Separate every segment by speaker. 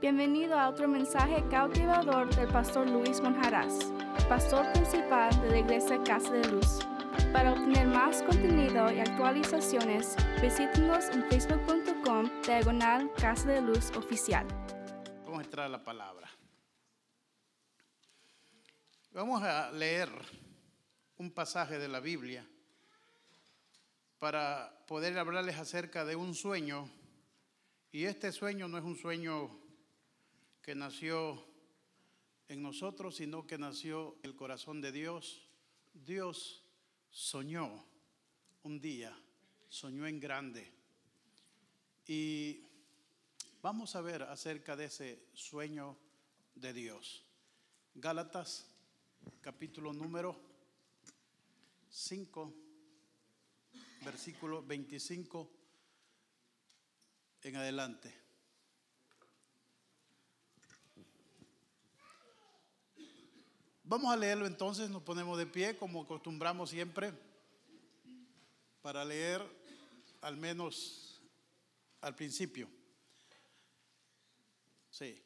Speaker 1: Bienvenido a otro mensaje cautivador del pastor Luis Monjaraz, pastor principal de la iglesia Casa de Luz. Para obtener más contenido y actualizaciones, visítenos en facebook.com diagonal Casa de Luz Oficial.
Speaker 2: Vamos a entrar a la palabra. Vamos a leer un pasaje de la Biblia para poder hablarles acerca de un sueño. Y este sueño no es un sueño que nació en nosotros, sino que nació en el corazón de Dios. Dios soñó un día, soñó en grande. Y vamos a ver acerca de ese sueño de Dios. Gálatas, capítulo número 5, versículo 25 en adelante. Vamos a leerlo entonces, nos ponemos de pie como acostumbramos siempre para leer al menos al principio. Sí.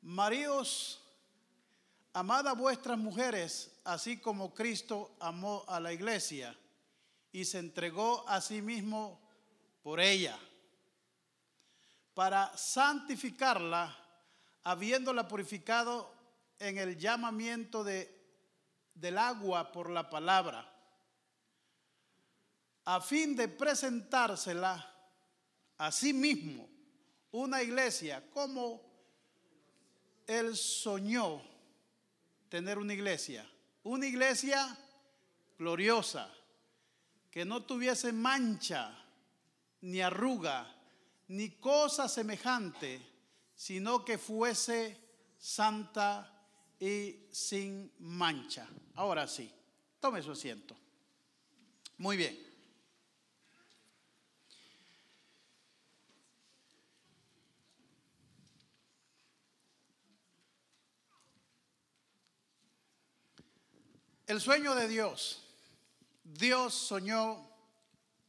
Speaker 2: Maridos, amad a vuestras mujeres, así como Cristo amó a la iglesia y se entregó a sí mismo por ella, para santificarla, habiéndola purificado en el llamamiento de, del agua por la palabra, a fin de presentársela a sí mismo, una iglesia, como él soñó tener una iglesia, una iglesia gloriosa, que no tuviese mancha, ni arruga, ni cosa semejante, sino que fuese santa y sin mancha. Ahora sí, tome su asiento. Muy bien. El sueño de Dios. Dios soñó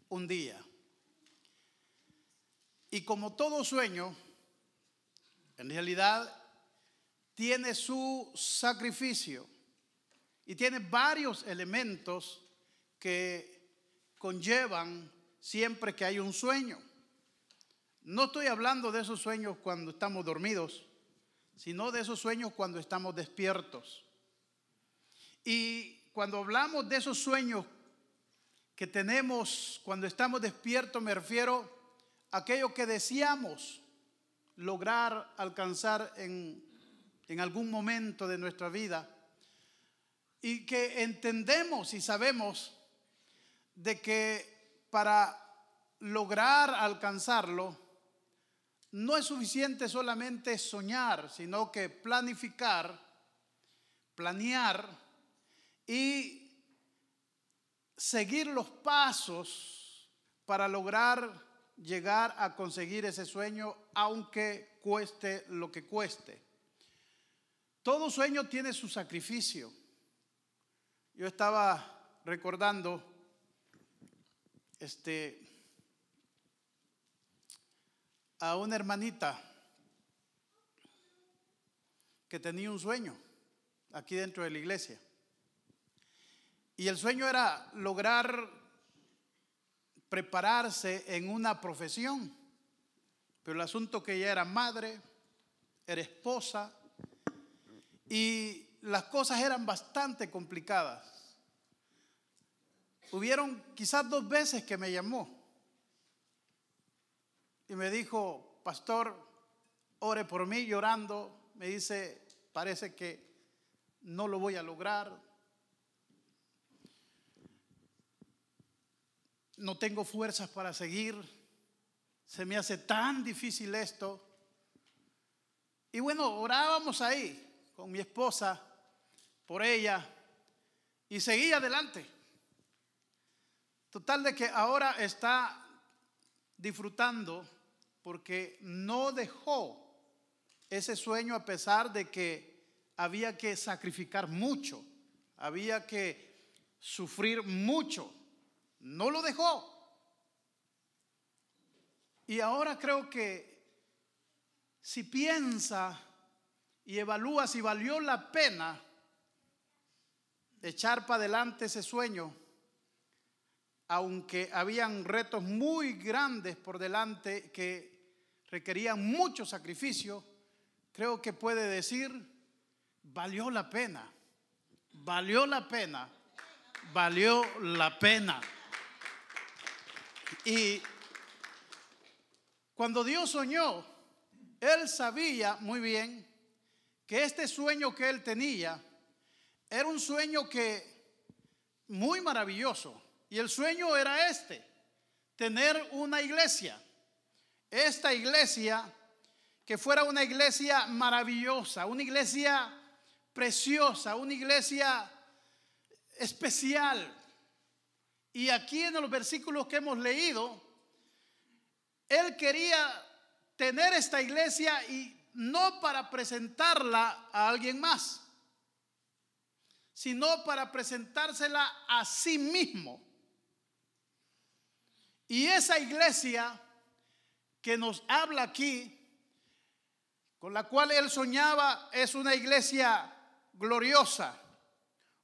Speaker 2: un día. Y como todo sueño, en realidad tiene su sacrificio y tiene varios elementos que conllevan siempre que hay un sueño. No estoy hablando de esos sueños cuando estamos dormidos, sino de esos sueños cuando estamos despiertos. Y cuando hablamos de esos sueños que tenemos cuando estamos despiertos, me refiero a aquello que deseamos lograr alcanzar en en algún momento de nuestra vida y que entendemos y sabemos de que para lograr alcanzarlo no es suficiente solamente soñar, sino que planificar, planear y seguir los pasos para lograr llegar a conseguir ese sueño, aunque cueste lo que cueste. Todo sueño tiene su sacrificio. Yo estaba recordando este a una hermanita que tenía un sueño aquí dentro de la iglesia. Y el sueño era lograr prepararse en una profesión. Pero el asunto que ella era madre, era esposa, y las cosas eran bastante complicadas. Hubieron quizás dos veces que me llamó y me dijo, pastor, ore por mí llorando. Me dice, parece que no lo voy a lograr. No tengo fuerzas para seguir. Se me hace tan difícil esto. Y bueno, orábamos ahí con mi esposa por ella y seguí adelante. Total de que ahora está disfrutando porque no dejó ese sueño a pesar de que había que sacrificar mucho, había que sufrir mucho. No lo dejó. Y ahora creo que si piensa y evalúa si valió la pena echar para adelante ese sueño, aunque habían retos muy grandes por delante que requerían mucho sacrificio, creo que puede decir, valió la pena, valió la pena, valió la pena. Y cuando Dios soñó, Él sabía muy bien que este sueño que Él tenía era un sueño que muy maravilloso. Y el sueño era este, tener una iglesia. Esta iglesia que fuera una iglesia maravillosa, una iglesia preciosa, una iglesia especial. Y aquí en los versículos que hemos leído, él quería tener esta iglesia y no para presentarla a alguien más, sino para presentársela a sí mismo. Y esa iglesia que nos habla aquí, con la cual él soñaba, es una iglesia gloriosa,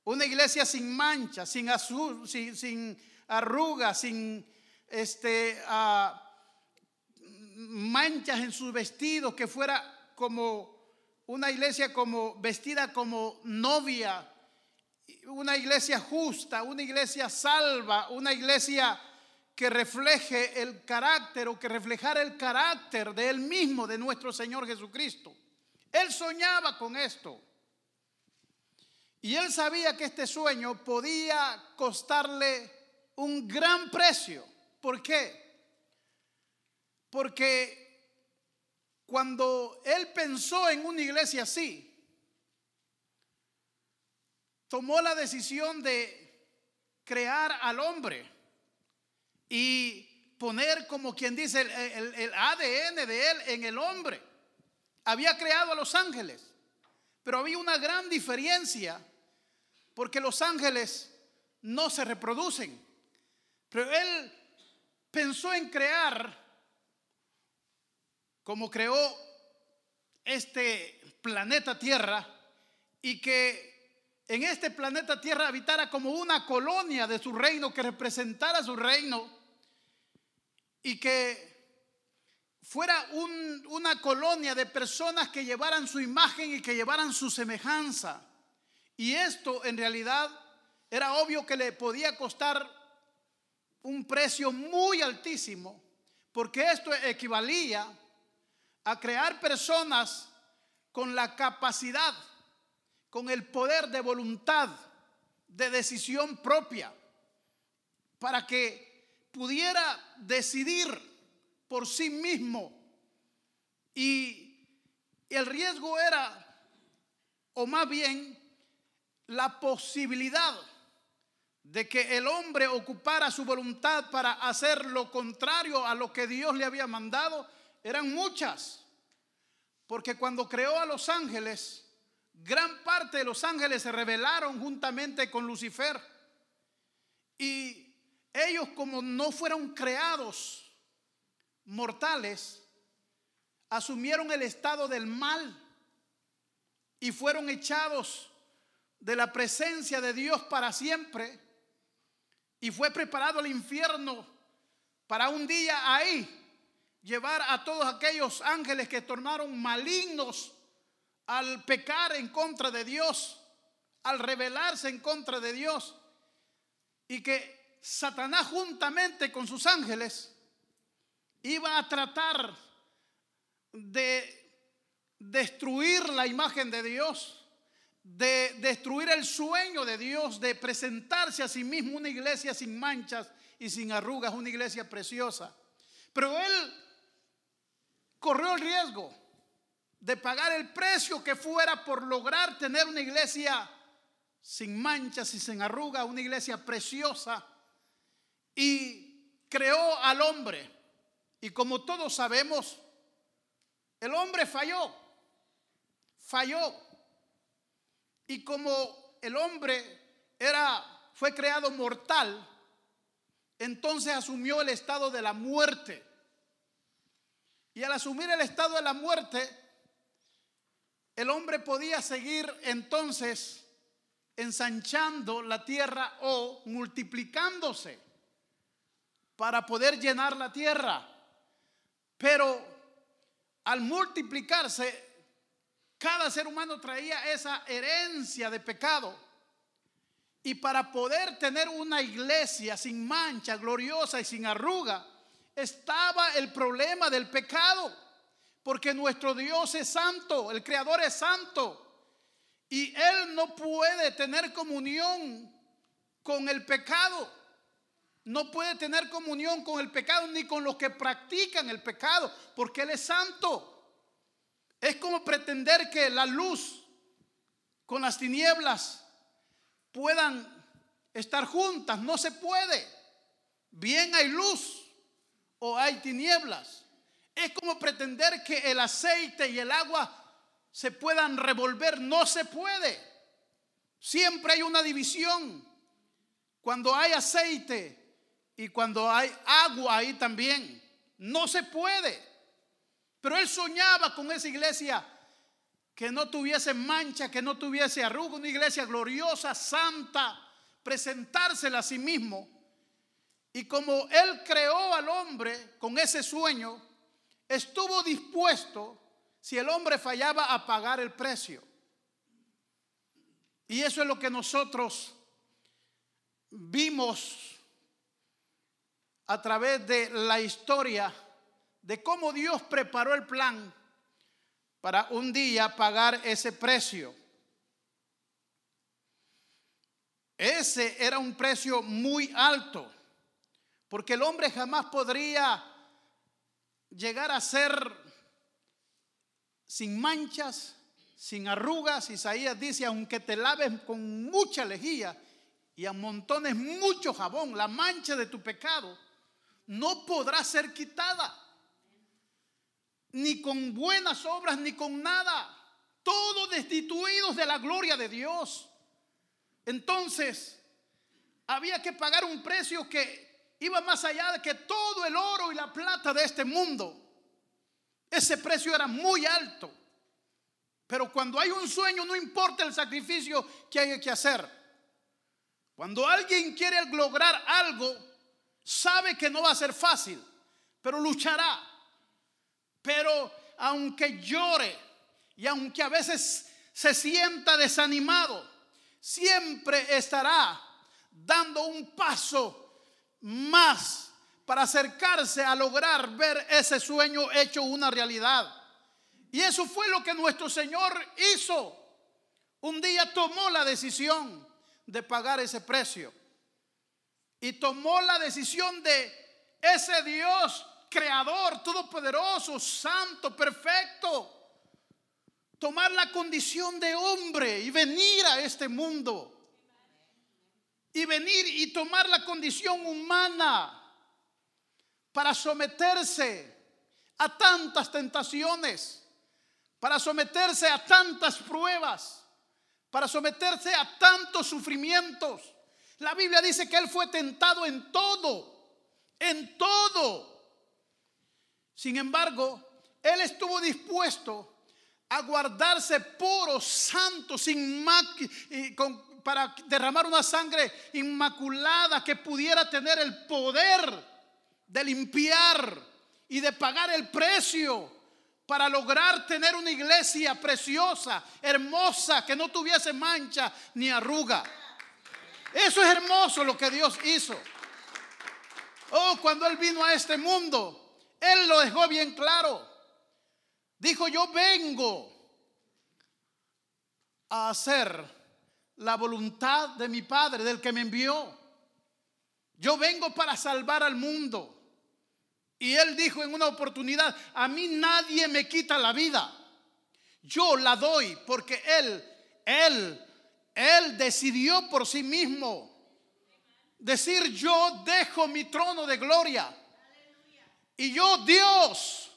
Speaker 2: una iglesia sin mancha, sin azul, sin, arrugas, sin este, uh, manchas en sus vestidos, que fuera como una iglesia como vestida como novia, una iglesia justa, una iglesia salva, una iglesia que refleje el carácter o que reflejara el carácter de él mismo, de nuestro Señor Jesucristo. Él soñaba con esto. Y él sabía que este sueño podía costarle un gran precio. ¿Por qué? Porque cuando él pensó en una iglesia así, tomó la decisión de crear al hombre y poner como quien dice el, ADN de él en el hombre. Había creado a los ángeles, pero había una gran diferencia porque los ángeles no se reproducen. Pero él pensó en crear como creó este planeta Tierra y que en este planeta Tierra habitara como una colonia de su reino, que representara su reino y que fuera una colonia de personas que llevaran su imagen y que llevaran su semejanza. Y esto en realidad era obvio que le podía costar un precio muy altísimo, porque esto equivalía a crear personas con la capacidad, con el poder de voluntad, de decisión propia, para que pudiera decidir por sí mismo. Y el riesgo era, o más bien, la posibilidad de que el hombre ocupara su voluntad para hacer lo contrario a lo que Dios le había mandado eran muchas. Porque cuando creó a los ángeles, gran parte de los ángeles se rebelaron juntamente con Lucifer. Y ellos como no fueron creados mortales, asumieron el estado del mal y fueron echados de la presencia de Dios para siempre. Y fue preparado el infierno para un día ahí llevar a todos aquellos ángeles que tornaron malignos al pecar en contra de Dios, al rebelarse en contra de Dios, y que Satanás juntamente con sus ángeles iba a tratar de destruir la imagen de Dios, de destruir el sueño de Dios, de presentarse a sí mismo una iglesia sin manchas y sin arrugas, una iglesia preciosa. Pero él corrió el riesgo de pagar el precio que fuera por lograr tener una iglesia sin manchas y sin arrugas, una iglesia preciosa. Y creó al hombre. Y como todos sabemos, el hombre falló. Falló. Y como el hombre era fue creado mortal, entonces asumió el estado de la muerte. Y al asumir el estado de la muerte, el hombre podía seguir entonces ensanchando la tierra o multiplicándose para poder llenar la tierra. Pero al multiplicarse, cada ser humano traía esa herencia de pecado. Y para poder tener una iglesia sin mancha, gloriosa y sin arruga, estaba el problema del pecado. Porque nuestro Dios es santo, el Creador es santo. Y Él no puede tener comunión con el pecado. No puede tener comunión con el pecado ni con los que practican el pecado, porque Él es santo. Es como pretender que la luz con las tinieblas puedan estar juntas. No se puede. Bien hay luz o hay tinieblas. Es como pretender que el aceite y el agua se puedan revolver. No se puede. Siempre hay una división. Cuando hay aceite y cuando hay agua ahí también. No se puede. Pero él soñaba con esa iglesia que no tuviese mancha, que no tuviese arruga, una iglesia gloriosa, santa, presentársela a sí mismo. Y como él creó al hombre con ese sueño, estuvo dispuesto, si el hombre fallaba, a pagar el precio. Y eso es lo que nosotros vimos a través de la historia de cómo Dios preparó el plan para un día pagar ese precio. Ese era un precio muy alto, porque el hombre jamás podría llegar a ser sin manchas, sin arrugas. Isaías dice, aunque te laves con mucha lejía y amontones mucho jabón, la mancha de tu pecado no podrá ser quitada ni con buenas obras, ni con nada. Todos destituidos de la gloria de Dios. Entonces, había que pagar un precio que iba más allá de que todo el oro y la plata de este mundo. Ese precio era muy alto. Pero cuando hay un sueño, no importa el sacrificio que haya que hacer. Cuando alguien quiere lograr algo, sabe que no va a ser fácil, pero luchará. Pero aunque llore y aunque a veces se sienta desanimado, siempre estará dando un paso más para acercarse a lograr ver ese sueño hecho una realidad. Y eso fue lo que nuestro Señor hizo. Un día tomó la decisión de pagar ese precio. Y tomó la decisión de ese Dios creador, todopoderoso, santo, perfecto. Tomar la condición de hombre y venir a este mundo. Y venir y tomar la condición humana para someterse a tantas tentaciones, para someterse a tantas pruebas, para someterse a tantos sufrimientos. La Biblia dice que Él fue tentado en todo, en todo sin embargo, él estuvo dispuesto a guardarse puro, santo, sin para derramar una sangre inmaculada que pudiera tener el poder de limpiar y de pagar el precio para lograr tener una iglesia preciosa, hermosa, que no tuviese mancha ni arruga. Eso es hermoso lo que Dios hizo. Oh, cuando Él vino a este mundo, él lo dejó bien claro. Dijo, yo vengo a hacer la voluntad de mi Padre, del que me envió. Yo vengo para salvar al mundo. Y él dijo en una oportunidad, a mí nadie me quita la vida. Yo la doy porque él, él, él decidió por sí mismo decir, yo dejo mi trono de gloria y yo, Dios,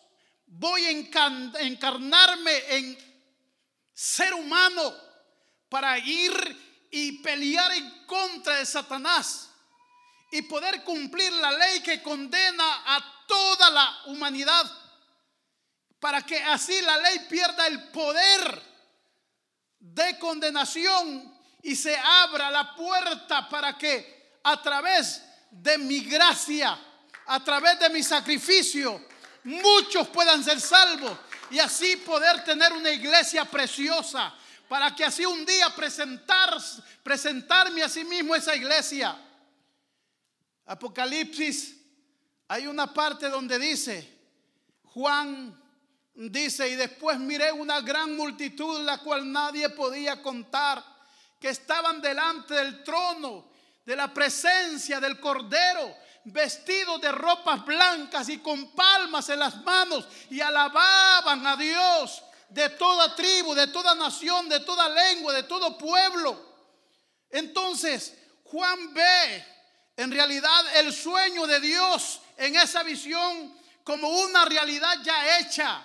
Speaker 2: voy a encarnarme en ser humano para ir y pelear en contra de Satanás y poder cumplir la ley que condena a toda la humanidad. para que así la ley pierda el poder de condenación y se abra la puerta para que a través de mi gracia, a través de mi sacrificio, muchos puedan ser salvos y así poder tener una iglesia preciosa para que así un día presentar, presentarme a sí mismo esa iglesia. Apocalipsis, hay una parte donde dice, Juan dice, y después miré una gran multitud, la cual nadie podía contar, que estaban delante del trono, de la presencia del Cordero, vestidos de ropas blancas y con palmas en las manos, y alababan a Dios de toda tribu, de toda nación, de toda lengua, de todo pueblo. Entonces, Juan ve en realidad el sueño de Dios en esa visión como una realidad ya hecha.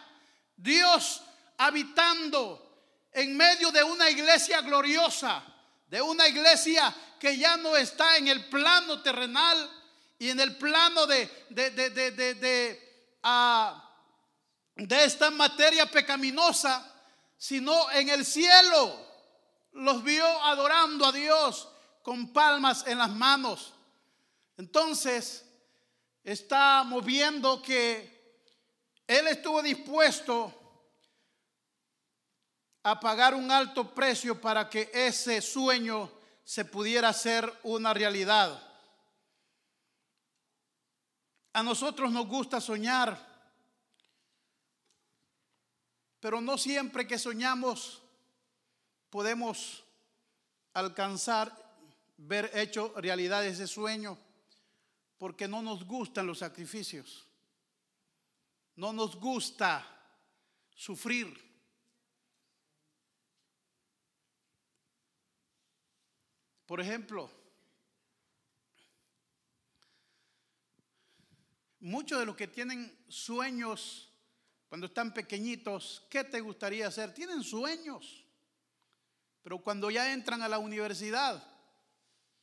Speaker 2: Dios habitando en medio de una iglesia gloriosa, de una iglesia que ya no está en el plano terrenal y en el plano de, de, de, de, ah, de esta materia pecaminosa, sino en el cielo. Los vio adorando a Dios con palmas en las manos. Entonces, está moviendo que Él estuvo dispuesto a pagar un alto precio para que ese sueño se pudiera hacer una realidad. A nosotros nos gusta soñar pero no siempre que soñamos podemos alcanzar, ver hecho realidad ese sueño, porque no nos gustan los sacrificios. No nos gusta sufrir. Por ejemplo, muchos de los que tienen sueños cuando están pequeñitos, ¿qué te gustaría hacer? Tienen sueños. Pero cuando ya entran a la universidad,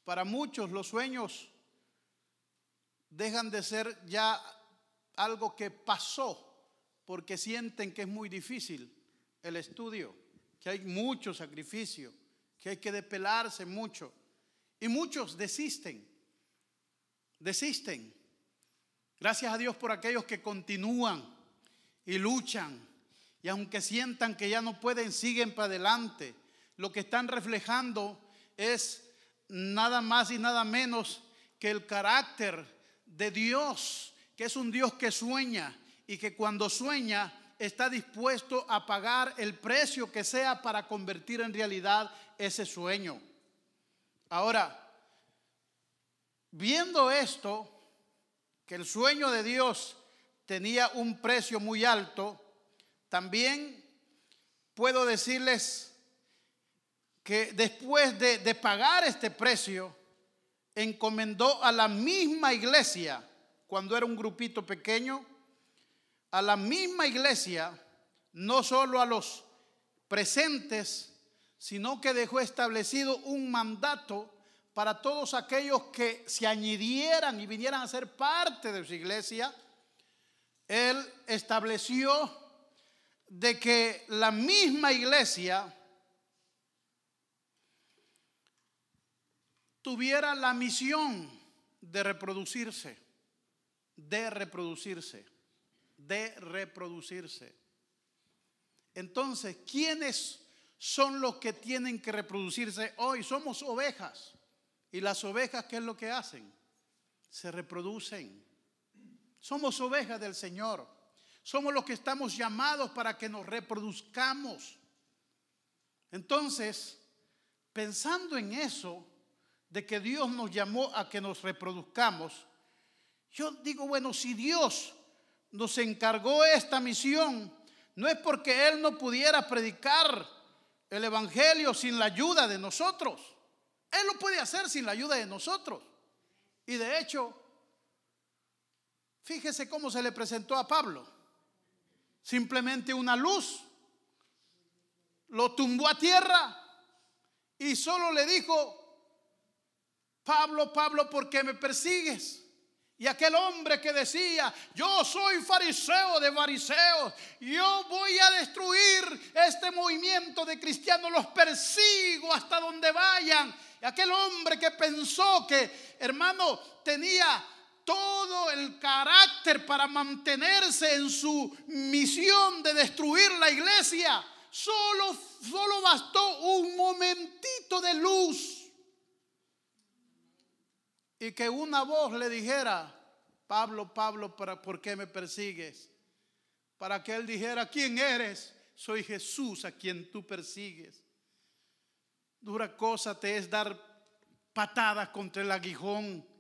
Speaker 2: para muchos los sueños dejan de ser ya algo que pasó, porque sienten que es muy difícil el estudio, que hay mucho sacrificio, que hay que depelarse mucho. Y muchos desisten, desisten. Gracias a Dios por aquellos que continúan y luchan. Y aunque sientan que ya no pueden, siguen para adelante. Lo que están reflejando es nada más y nada menos que el carácter de Dios, que es un Dios que sueña y que cuando sueña está dispuesto a pagar el precio que sea para convertir en realidad ese sueño. Ahora, viendo esto, que el sueño de Dios tenía un precio muy alto, también puedo decirles que después de, de, pagar este precio, encomendó a la misma iglesia, cuando era un grupito pequeño, a la misma iglesia, no solo a los presentes, sino que dejó establecido un mandato para todos aquellos que se añadieran y vinieran a ser parte de su iglesia, él estableció de que la misma iglesia tuviera la misión de reproducirse, de reproducirse, de reproducirse. Entonces, ¿quiénes son los que tienen que reproducirse hoy? Somos ovejas. ¿Y las ovejas qué es lo que hacen? Se reproducen. Somos ovejas del Señor. Somos los que estamos llamados para que nos reproduzcamos. Entonces, pensando en eso, de que Dios nos llamó a que nos reproduzcamos, yo digo, bueno, si Dios nos encargó esta misión, no es porque Él no pudiera predicar el Evangelio sin la ayuda de nosotros. Él lo puede hacer sin la ayuda de nosotros. Y de hecho, Fíjese cómo se le presentó a Pablo. Simplemente una luz. Lo tumbó a tierra y solo le dijo, Pablo, Pablo, ¿por qué me persigues? Y aquel hombre que decía, yo soy fariseo de fariseos, yo voy a destruir este movimiento de cristianos, los persigo hasta donde vayan. Y aquel hombre que pensó que, hermano, tenía todo el carácter para mantenerse en su misión de destruir la iglesia, solo, solo bastó un momentito de luz y que una voz le dijera, Pablo, Pablo, ¿por qué me persigues? Para que él dijera, ¿quién eres? Soy Jesús a quien tú persigues. Dura cosa te es dar patadas contra el aguijón.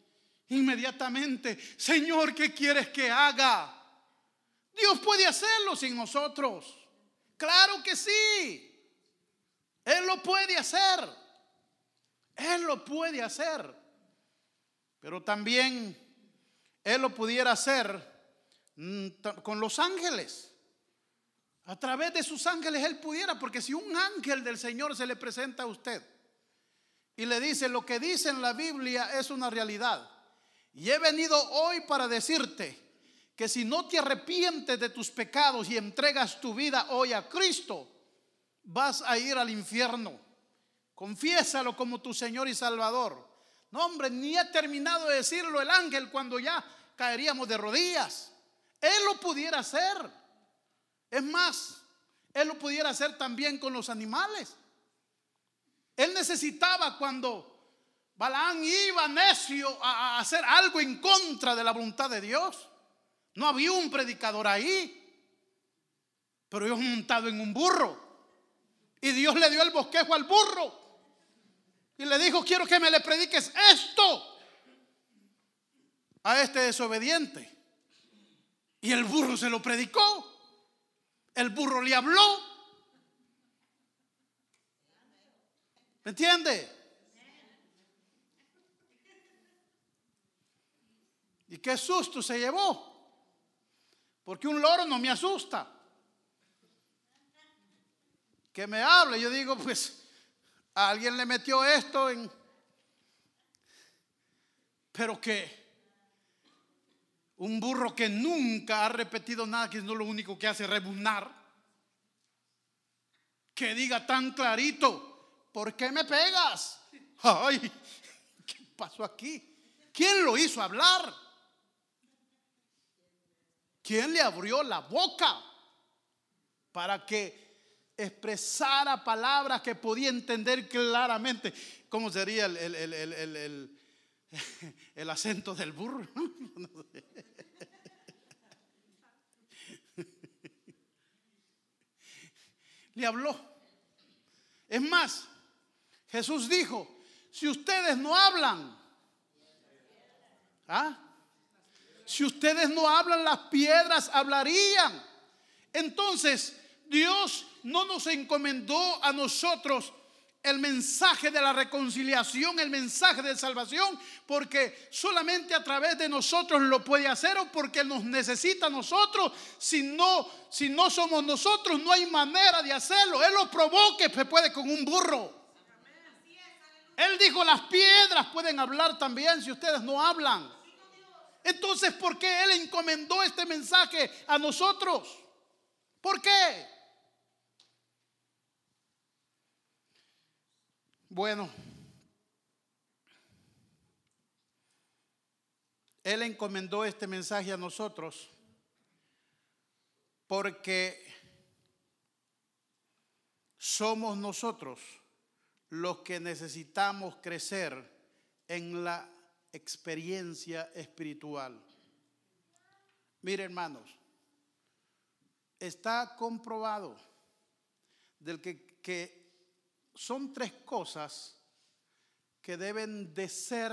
Speaker 2: Inmediatamente, Señor, ¿qué quieres que haga? Dios puede hacerlo sin nosotros. Claro que sí. Él lo puede hacer. Él lo puede hacer. Pero también Él lo pudiera hacer mm, con los ángeles. A través de sus ángeles Él pudiera, porque si un ángel del Señor se le presenta a usted y le dice lo que dice en la Biblia es una realidad. Y he venido hoy para decirte que si no te arrepientes de tus pecados y entregas tu vida hoy a Cristo, vas a ir al infierno. Confiésalo como tu Señor y Salvador. No, hombre, ni ha terminado de decirlo el ángel cuando ya caeríamos de rodillas. Él lo pudiera hacer. Es más, él lo pudiera hacer también con los animales. Él necesitaba cuando Balaán iba necio a hacer algo en contra de la voluntad de Dios. No había un predicador ahí, pero Dios montado en un burro. Y Dios le dio el bosquejo al burro. Y le dijo, quiero que me le prediques esto a este desobediente. Y el burro se lo predicó. El burro le habló. ¿Me entiende? Y qué susto se llevó. Porque un loro no me asusta. Que me hable. Yo digo, pues alguien le metió esto en... Pero que un burro que nunca ha repetido nada, que es no lo único que hace rebuznar, que diga tan clarito, ¿por qué me pegas? Ay, ¿qué pasó aquí? ¿Quién lo hizo hablar? ¿Quién le abrió la boca para que expresara palabras que podía entender claramente. ¿Cómo sería el, el, acento del burro? Le habló. Es más, Jesús dijo, si ustedes no hablan, ¿ah? Si ustedes no hablan, las piedras hablarían. Entonces, Dios no nos encomendó a nosotros el mensaje de la reconciliación, el mensaje de salvación, porque solamente a través de nosotros lo puede hacer o porque nos necesita a nosotros. Si no, si no somos nosotros, no hay manera de hacerlo. Él lo provoque, se puede con un burro. Él dijo, las piedras pueden hablar también si ustedes no hablan. Entonces, ¿por qué Él encomendó este mensaje a nosotros? ¿Por qué? Bueno, Él encomendó este mensaje a nosotros porque somos nosotros los que necesitamos crecer en la experiencia espiritual. Mire hermanos, está comprobado del que, que son tres cosas que deben de ser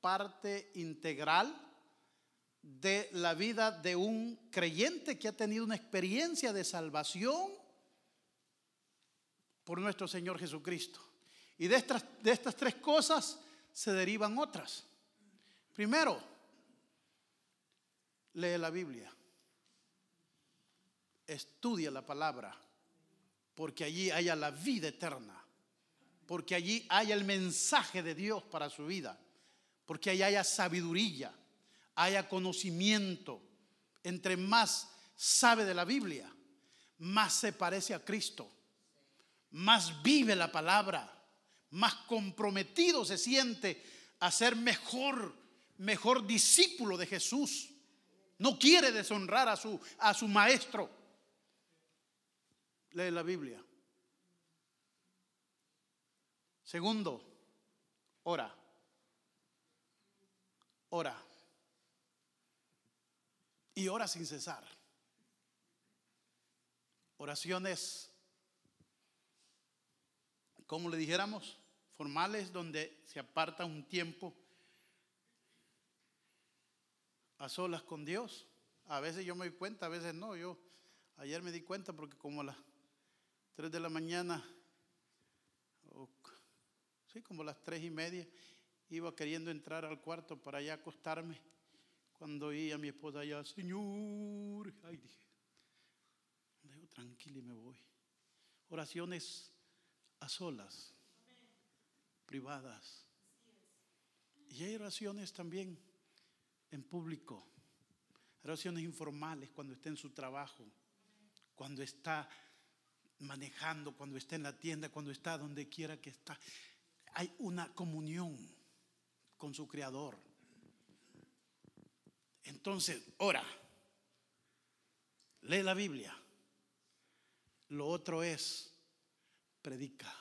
Speaker 2: parte integral de la vida de un creyente que ha tenido una experiencia de salvación por nuestro Señor Jesucristo. Y de estas, de estas tres cosas se derivan otras. Primero, lee la Biblia, estudia la palabra porque allí haya la vida eterna, porque allí haya el mensaje de Dios para su vida, porque allí haya sabiduría, haya conocimiento, entre más sabe de la Biblia, más se parece a Cristo, más vive la palabra, más comprometido se siente a ser mejor, mejor discípulo de Jesús. No quiere deshonrar a su, a su maestro. Lee la Biblia. Segundo, ora. Ora. Y ora sin cesar. Oraciones, como le dijéramos, formales donde se aparta un tiempo a solas con Dios. A veces yo me doy cuenta, a veces no. Yo ayer me di cuenta porque como a las 3 de la mañana, sí, como a las 3 y media, iba queriendo entrar al cuarto para allá acostarme. Cuando oí a mi esposa allá, Señor, ay, dije, dejo tranquilo y me voy. Oraciones a solas, privadas. Y hay oraciones también en público, oraciones informales cuando está en su trabajo, cuando está manejando, cuando está en la tienda, cuando está donde quiera que está. Hay una comunión con su Creador. Entonces, ora, lee la Biblia. Lo otro es, predica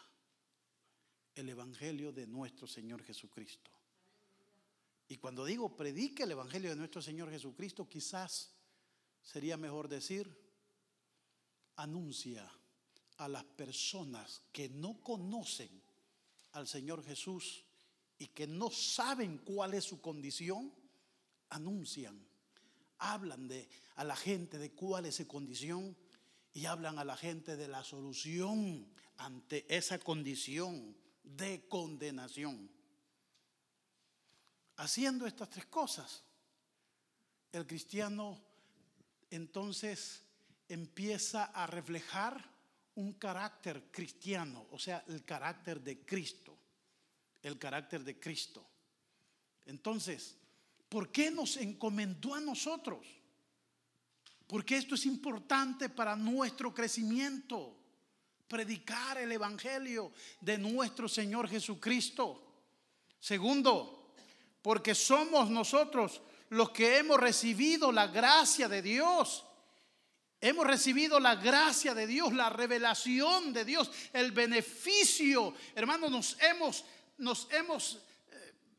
Speaker 2: el Evangelio de nuestro Señor Jesucristo. Y cuando digo predique el Evangelio de nuestro Señor Jesucristo, quizás sería mejor decir, anuncia a las personas que no conocen al Señor Jesús y que no saben cuál es su condición, anuncian, hablan de a la gente de cuál es su condición y hablan a la gente de la solución ante esa condición de condenación. Haciendo estas tres cosas, el cristiano entonces empieza a reflejar un carácter cristiano, o sea, el carácter de Cristo, el carácter de Cristo. Entonces, ¿por qué nos encomendó a nosotros? Porque esto es importante para nuestro crecimiento, predicar el Evangelio de nuestro Señor Jesucristo. Segundo, porque somos nosotros los que hemos recibido la gracia de Dios. Hemos recibido la gracia de Dios, la revelación de Dios, el beneficio. Hermanos, nos hemos, nos hemos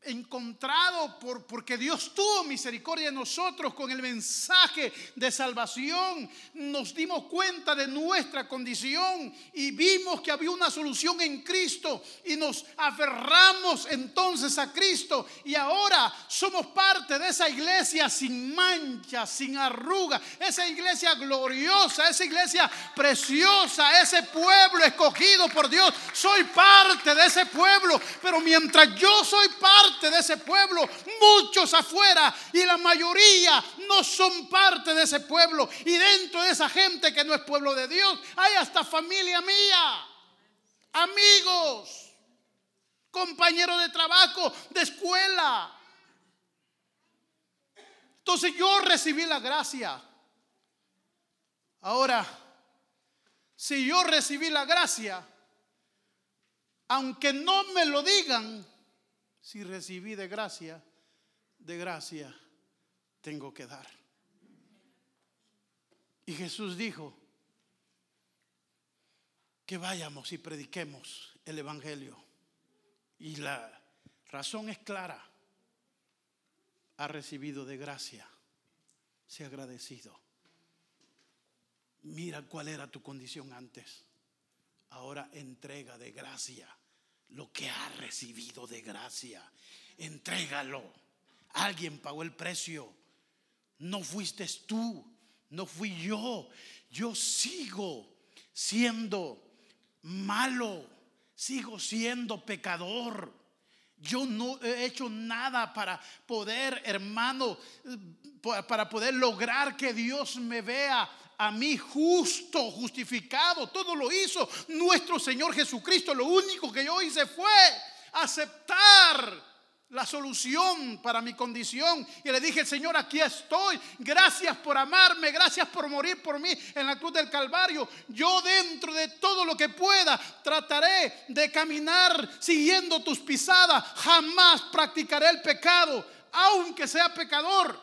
Speaker 2: encontrado por, porque Dios tuvo misericordia de nosotros con el mensaje de salvación. Nos dimos cuenta de nuestra condición y vimos que había una solución en Cristo y nos aferramos entonces a Cristo y ahora somos parte de esa iglesia sin mancha, sin arruga, esa iglesia gloriosa, esa iglesia preciosa, ese pueblo escogido por Dios. Soy parte de ese pueblo, pero mientras yo soy parte de ese pueblo, muchos afuera y la mayoría no son parte de ese pueblo. Y dentro de esa gente que no es pueblo de Dios, hay hasta familia mía, amigos, compañeros de trabajo, de escuela. Entonces yo recibí la gracia. Ahora, si yo recibí la gracia, aunque no me lo digan, si recibí de gracia, de gracia tengo que dar. Y Jesús dijo que vayamos y prediquemos el Evangelio. Y la razón es clara. Ha recibido de gracia. Se ha agradecido. Mira cuál era tu condición antes. Ahora entrega de gracia lo que ha recibido de gracia. Entrégalo. Alguien pagó el precio. No fuiste tú, no fui yo. Yo sigo siendo malo, sigo siendo pecador. Yo no he hecho nada para poder, hermano, para poder lograr que Dios me vea a mí justo, justificado. Todo lo hizo nuestro Señor Jesucristo. Lo único que yo hice fue aceptar la solución para mi condición. Y le dije, Señor, aquí estoy. Gracias por amarme, gracias por morir por mí en la cruz del Calvario. Yo dentro de todo lo que pueda trataré de caminar siguiendo tus pisadas. Jamás practicaré el pecado, aunque sea pecador.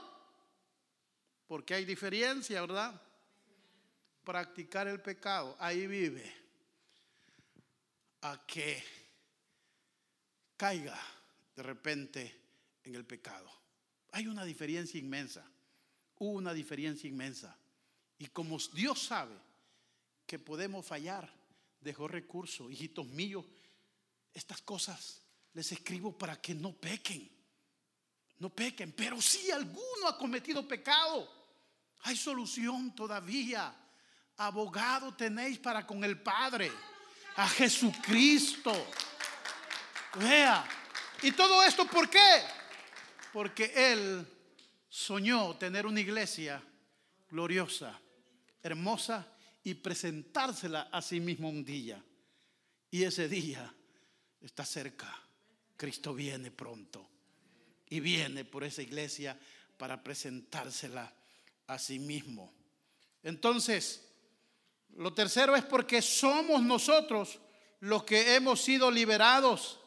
Speaker 2: Porque hay diferencia, ¿verdad? Practicar el pecado, ahí vive. A que caiga de repente en el pecado. Hay una diferencia inmensa. Una diferencia inmensa. Y como Dios sabe que podemos fallar, dejó recursos. Hijitos míos, estas cosas les escribo para que no pequen. No pequen. Pero si alguno ha cometido pecado, hay solución todavía. Abogado tenéis para con el Padre. A Jesucristo. Vea, ¿Y todo esto por qué? Porque Él soñó tener una iglesia gloriosa, hermosa y presentársela a sí mismo un día. Y ese día está cerca. Cristo viene pronto y viene por esa iglesia para presentársela a sí mismo. Entonces, lo tercero es porque somos nosotros los que hemos sido liberados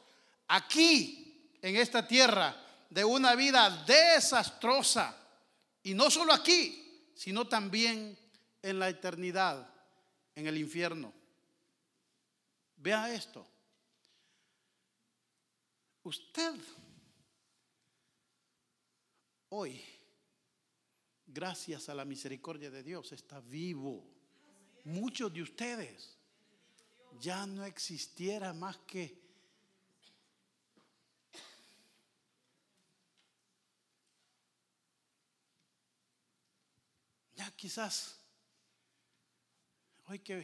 Speaker 2: aquí, en esta tierra, de una vida desastrosa. Y no solo aquí, sino también en la eternidad, en el infierno. Vea esto. Usted hoy, gracias a la misericordia de Dios, está vivo. Muchos de ustedes ya no existiera más que ya quizás, hoy que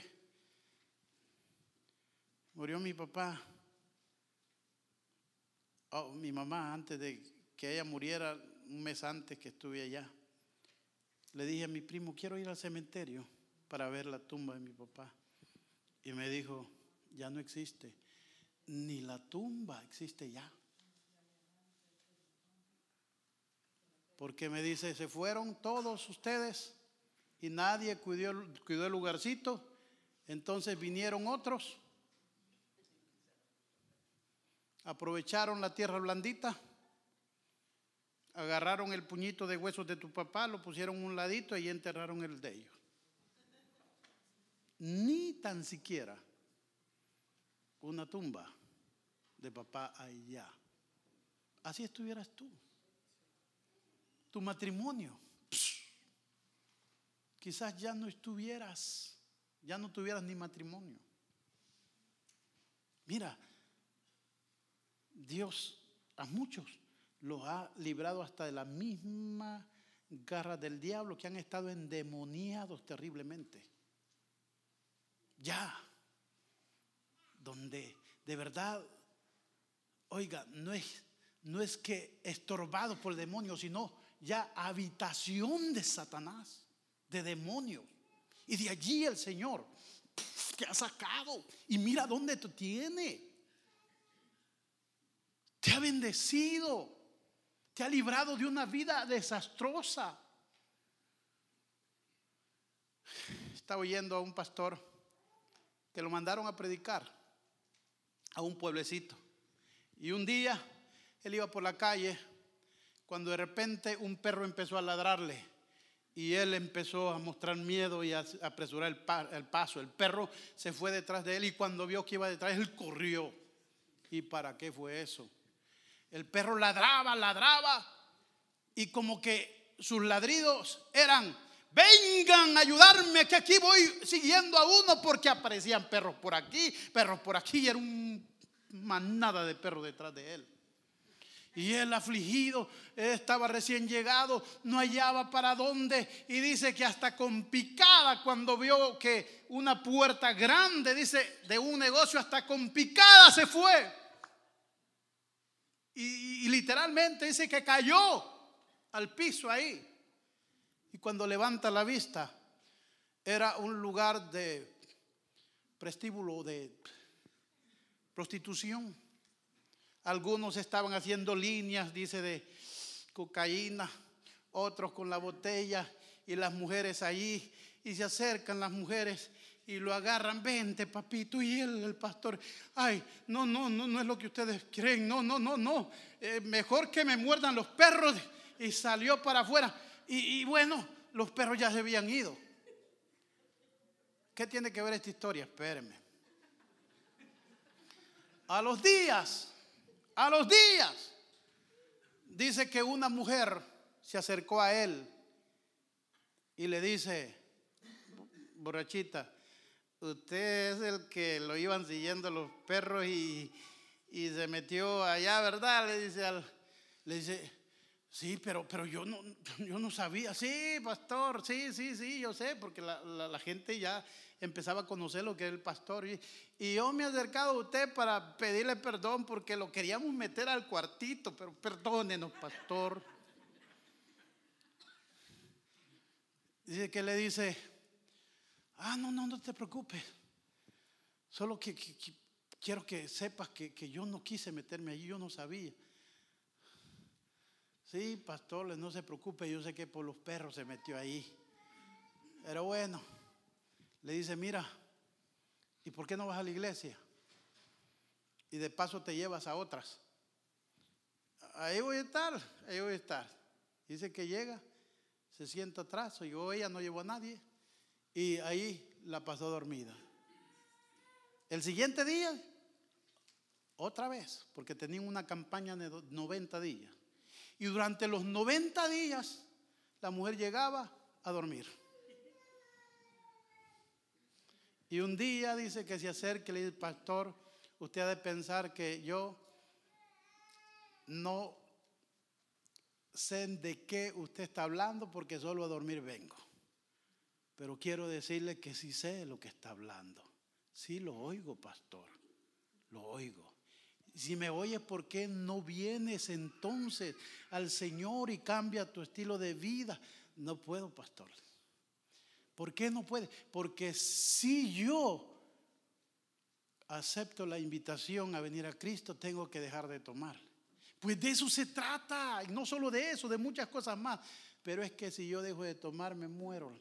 Speaker 2: murió mi papá, oh, mi mamá, antes de que ella muriera, un mes antes que estuve allá, le dije a mi primo, quiero ir al cementerio para ver la tumba de mi papá. Y me dijo, ya no existe, ni la tumba existe ya. Porque me dice, se fueron todos ustedes y nadie cuidó, cuidó el lugarcito. Entonces vinieron otros, aprovecharon la tierra blandita, agarraron el puñito de huesos de tu papá, lo pusieron un ladito y enterraron el de ellos. Ni tan siquiera una tumba de papá allá. Así estuvieras tú. Tu matrimonio quizás ya no estuvieras, ya no tuvieras ni matrimonio. Mira, Dios a muchos los ha librado hasta de la misma garra del diablo que han estado endemoniados terriblemente. Ya, donde de verdad, oiga, no es, no es que estorbados por el demonio, sino ya habitación de Satanás de demonios. Y de allí el Señor te ha sacado. Y mira dónde te tiene. Te ha bendecido. Te ha librado de una vida desastrosa. Estaba oyendo a un pastor que lo mandaron a predicar a un pueblecito. Y un día él iba por la calle cuando de repente un perro empezó a ladrarle y él empezó a mostrar miedo y a apresurar el, paso. El perro se fue detrás de él y cuando vio que iba detrás, él corrió. ¿Y para qué fue eso? El perro ladraba, ladraba y como que sus ladridos eran, vengan a ayudarme que aquí voy siguiendo a uno porque aparecían perros por aquí, perros por aquí y era un manada de perros detrás de él. Y él afligido, estaba recién llegado, no hallaba para dónde. Y dice que hasta con picada cuando vio que una puerta grande, dice, de un negocio, hasta con picada se fue. Y literalmente dice que cayó al piso ahí. Y cuando levanta la vista, era un lugar de prestíbulo, de prostitución. Algunos estaban haciendo líneas, dice, de cocaína, otros con la botella y las mujeres allí. Y se acercan las mujeres y lo agarran, vente papito, y él, el pastor, ay, no, no, no, no es lo que ustedes creen, no, no, no, no, eh, mejor que me muerdan los perros. Y salió para afuera. Y, y bueno, los perros ya se habían ido. ¿Qué tiene que ver esta historia? Espérenme. A los días, a los días, dice que una mujer se acercó a él y le dice, borrachita, usted es el que lo iban siguiendo los perros y, se metió allá, ¿verdad? Le dice al, le dice, sí, pero, pero yo, no, yo no sabía, sí, pastor, sí, sí, sí, yo sé, porque la, la, gente ya empezaba a conocer lo que es el pastor. Y, y, yo me he acercado a usted para pedirle perdón porque lo queríamos meter al cuartito, pero perdónenos, pastor. Dice que le dice, ah, no, no, no te preocupes. Solo que, quiero que sepas que, que, yo no quise meterme allí, yo no sabía. Sí, pastor, no se preocupe, yo sé que por los perros se metió ahí. Pero bueno, le dice, mira, ¿y por qué no vas a la iglesia? Y de paso te llevas a otras. Ahí voy a estar, ahí voy a estar. Dice que llega, se sienta atrás, yo ella no llevó a nadie. Y ahí la pasó dormida. El siguiente día, otra vez, porque tenían una campaña de 90 días. Y durante los 90 días, la mujer llegaba a dormir. Y un día dice que se acerca y le dice, pastor, usted ha de pensar que yo no sé de qué usted está hablando porque solo a dormir vengo. Pero quiero decirle que sí sé lo que está hablando. Sí lo oigo, pastor. Lo oigo. Si me oyes, ¿por qué no vienes entonces al Señor y cambia tu estilo de vida? No puedo, pastor. ¿Por qué no puede? Porque si yo acepto la invitación a venir a Cristo, tengo que dejar de tomar. Pues de eso se trata, y no solo de eso, de muchas cosas más. Pero es que si yo dejo de tomar, me muero.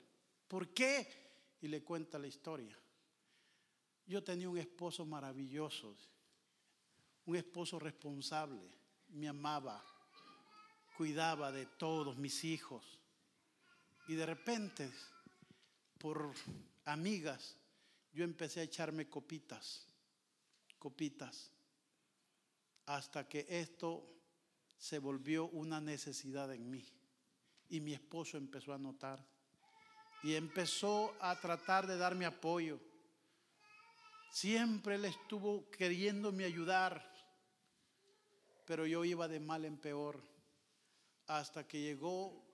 Speaker 2: ¿Por qué? Y le cuenta la historia. Yo tenía un esposo maravilloso, un esposo responsable, me amaba, cuidaba de todos mis hijos. Y de repente, por amigas, yo empecé a echarme copitas, copitas, hasta que esto se volvió una necesidad en mí. Y mi esposo empezó a notar y empezó a tratar de darme apoyo. Siempre él estuvo queriéndome ayudar, pero yo iba de mal en peor hasta que llegó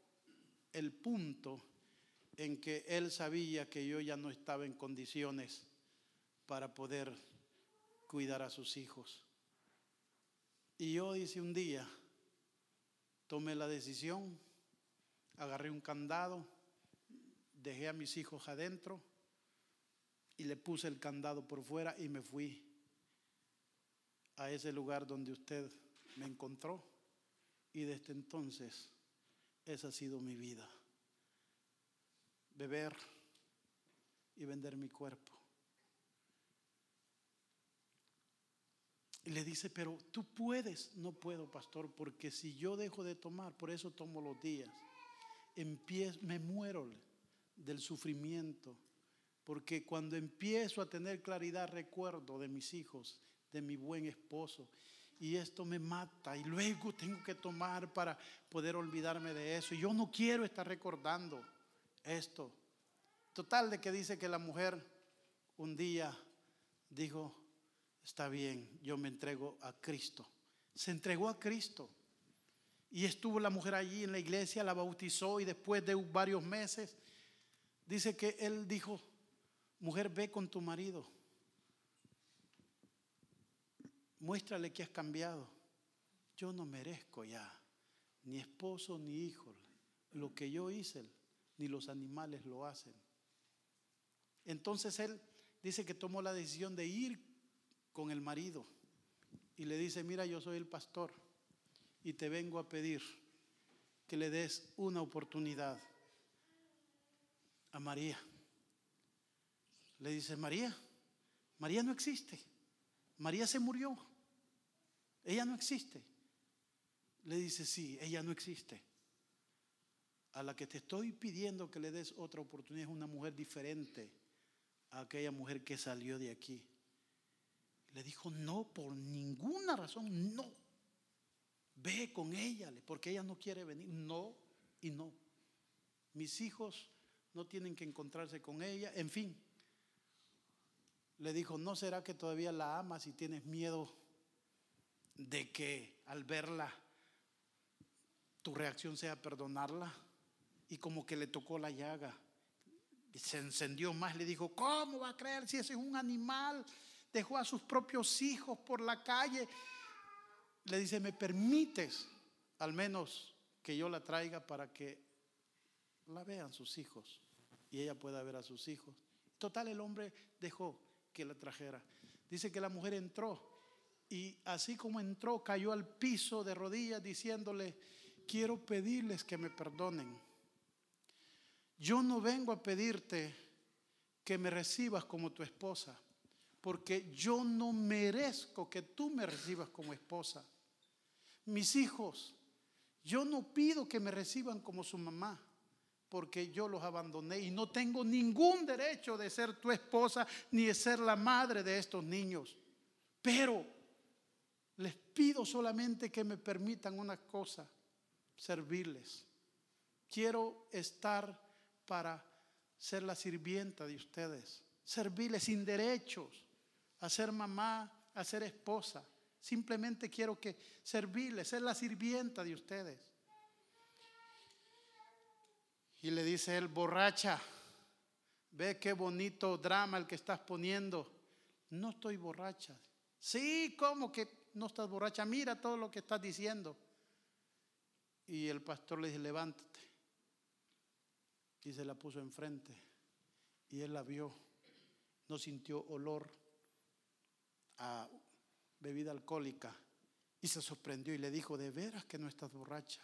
Speaker 2: el punto en que él sabía que yo ya no estaba en condiciones para poder cuidar a sus hijos. Y yo hice un día, tomé la decisión, agarré un candado dejé a mis hijos adentro y le puse el candado por fuera y me fui a ese lugar donde usted me encontró. Y desde entonces esa ha sido mi vida. Beber y vender mi cuerpo. Y le dice, pero tú puedes. No puedo, pastor, porque si yo dejo de tomar, por eso tomo los días, empiezo, me muero del sufrimiento, porque cuando empiezo a tener claridad recuerdo de mis hijos, de mi buen esposo, y esto me mata y luego tengo que tomar para poder olvidarme de eso. Y yo no quiero estar recordando esto. Total de que dice que la mujer un día dijo, está bien, yo me entrego a Cristo. Se entregó a Cristo. Y estuvo la mujer allí en la iglesia, la bautizó y después de varios meses Dice que él dijo, mujer, ve con tu marido. Muéstrale que has cambiado. Yo no merezco ya ni esposo ni hijo. Lo que yo hice, ni los animales lo hacen. Entonces él dice que tomó la decisión de ir con el marido y le dice, mira, yo soy el pastor y te vengo a pedir que le des una oportunidad a María. Le dice, María, María no existe. María se murió. Ella no existe. Le dice, sí, ella no existe. A la que te estoy pidiendo que le des otra oportunidad es una mujer diferente a aquella mujer que salió de aquí. Le dijo, no, por ninguna razón, no. Ve con ella, porque ella no quiere venir. No y no. Mis hijos no tienen que encontrarse con ella. En fin, le dijo, ¿no será que todavía la amas y tienes miedo de que al verla tu reacción sea perdonarla? Y como que le tocó la llaga. Se encendió más, le dijo, ¿cómo va a creer si ese es un animal? Dejó a sus propios hijos por la calle. Le dice, ¿me permites al menos que yo la traiga para que la vean sus hijos y ella pueda ver a sus hijos? Total, el hombre dejó que la trajera. Dice que la mujer entró y así como entró cayó al piso de rodillas diciéndole, quiero pedirles que me perdonen. Yo no vengo a pedirte que me recibas como tu esposa, porque yo no merezco que tú me recibas como esposa. Mis hijos, yo no pido que me reciban como su mamá porque yo los abandoné y no tengo ningún derecho de ser tu esposa ni de ser la madre de estos niños. Pero les pido solamente que me permitan una cosa, servirles. Quiero estar para ser la sirvienta de ustedes, servirles sin derechos, a ser mamá, a ser esposa. Simplemente quiero que servirles, ser la sirvienta de ustedes. Y le dice él, borracha, ve qué bonito drama el que estás poniendo. No estoy borracha. Sí, ¿cómo que no estás borracha? Mira todo lo que estás diciendo. Y el pastor le dice, levántate. Y se la puso enfrente. Y él la vio. No sintió olor a bebida alcohólica. Y se sorprendió y le dijo, de veras que no estás borracha.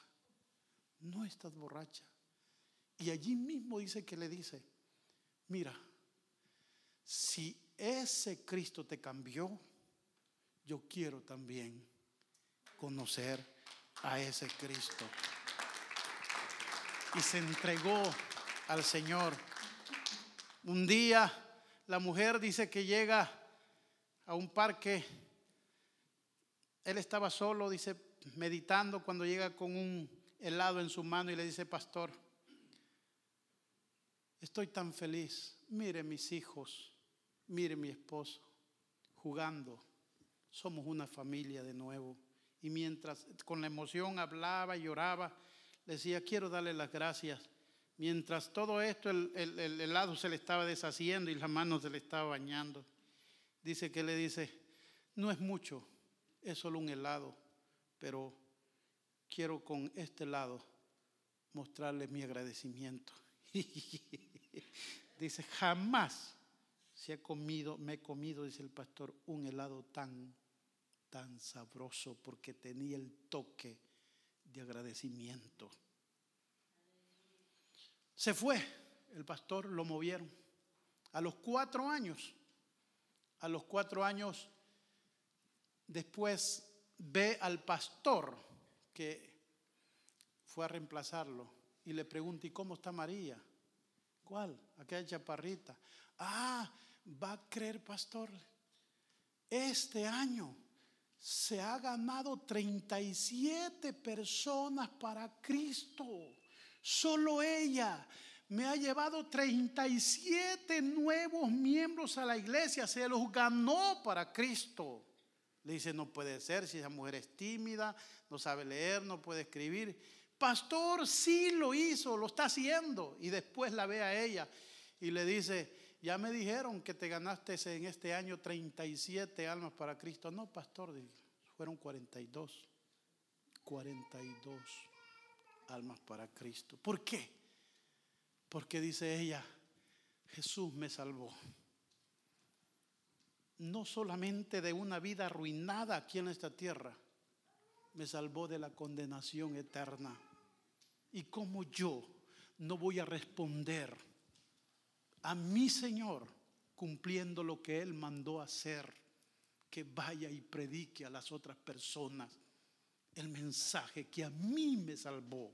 Speaker 2: No estás borracha. Y allí mismo dice que le dice, mira, si ese Cristo te cambió, yo quiero también conocer a ese Cristo. Y se entregó al Señor. Un día la mujer dice que llega a un parque. Él estaba solo, dice, meditando cuando llega con un helado en su mano y le dice, pastor, Estoy tan feliz. Mire mis hijos, mire mi esposo, jugando. Somos una familia de nuevo. Y mientras con la emoción hablaba y lloraba, le decía, quiero darle las gracias. Mientras todo esto, el, el, helado se le estaba deshaciendo y las manos se le estaba bañando. Dice que le dice, no es mucho, es solo un helado, pero quiero con este helado mostrarle mi agradecimiento. Dice, jamás se ha comido, me he comido, dice el pastor, un helado tan, tan sabroso porque tenía el toque de agradecimiento. Se fue, el pastor lo movieron. A los cuatro años, a los cuatro años después ve al pastor que fue a reemplazarlo y le pregunta, ¿y cómo está María? ¿Cuál? Aquella chaparrita. Ah, va a creer, pastor. Este año se ha ganado 37 personas para Cristo. Solo ella me ha llevado 37 nuevos miembros a la iglesia. Se los ganó para Cristo. Le dice, no puede ser si esa mujer es tímida, no sabe leer, no puede escribir. Pastor, sí lo hizo, lo está haciendo. Y después la ve a ella y le dice, ya me dijeron que te ganaste en este año 37 almas para Cristo. No, pastor, fueron 42. 42 almas para Cristo. ¿Por qué? Porque dice ella, Jesús me salvó. no solamente de una vida arruinada aquí en esta tierra, me salvó de la condenación eterna. ¿Y cómo yo no voy a responder a mi Señor cumpliendo lo que Él mandó hacer? Que vaya y predique a las otras personas el mensaje que a mí me salvó,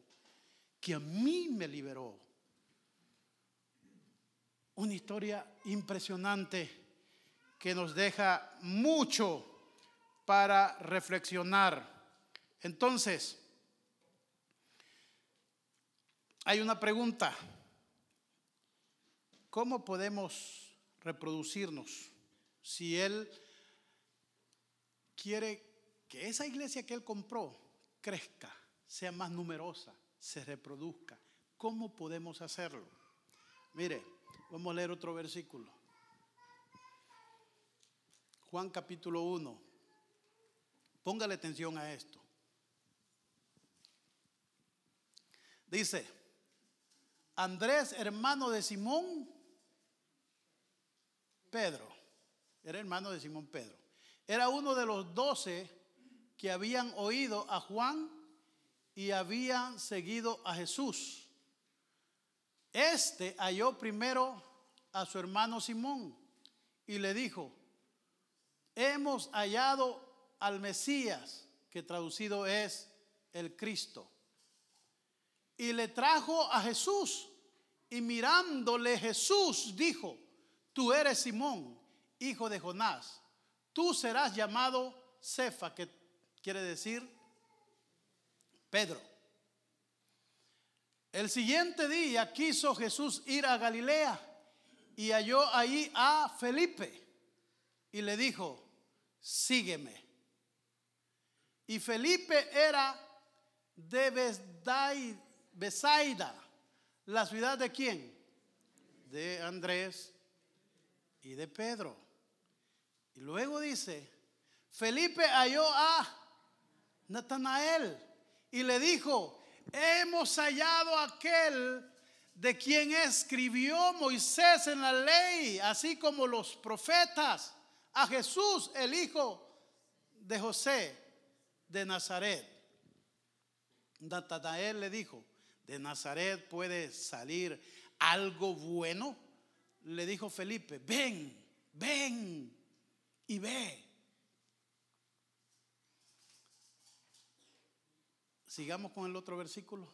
Speaker 2: que a mí me liberó. Una historia impresionante que nos deja mucho para reflexionar. Entonces, hay una pregunta. ¿Cómo podemos reproducirnos si Él quiere que esa iglesia que Él compró crezca, sea más numerosa, se reproduzca? ¿Cómo podemos hacerlo? Mire, vamos a leer otro versículo. Juan capítulo 1. Póngale atención a esto. Dice, Andrés, hermano de Simón, Pedro, era hermano de Simón Pedro, era uno de los doce que habían oído a Juan y habían seguido a Jesús. Este halló primero a su hermano Simón y le dijo, hemos hallado al Mesías, que traducido es el Cristo. Y le trajo a Jesús. Y mirándole Jesús dijo, tú eres Simón, hijo de Jonás. Tú serás llamado Cefa, que quiere decir Pedro. El siguiente día quiso Jesús ir a Galilea y halló ahí a Felipe y le dijo, sígueme. Y Felipe era de Besaida, la ciudad de quién? De Andrés y de Pedro. Y luego dice, Felipe halló a Natanael y le dijo, hemos hallado aquel de quien escribió Moisés en la ley, así como los profetas a Jesús, el hijo de José de Nazaret. Natanael le dijo, ¿de Nazaret puede salir algo bueno? Le dijo Felipe, ven, ven y ve. Sigamos con el otro versículo.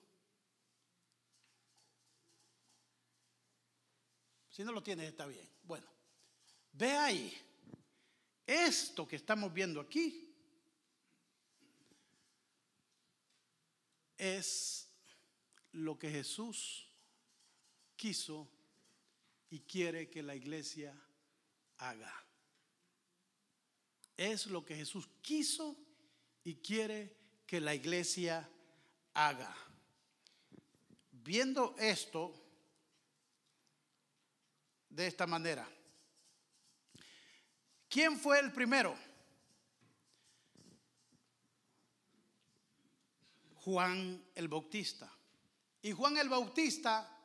Speaker 2: Si no lo tienes, está bien. Bueno, ve ahí. Esto que estamos viendo aquí es lo que Jesús quiso y quiere que la iglesia haga. Es lo que Jesús quiso y quiere que la iglesia haga. Viendo esto de esta manera, ¿Quién fue el primero? Juan el Bautista. Y Juan el Bautista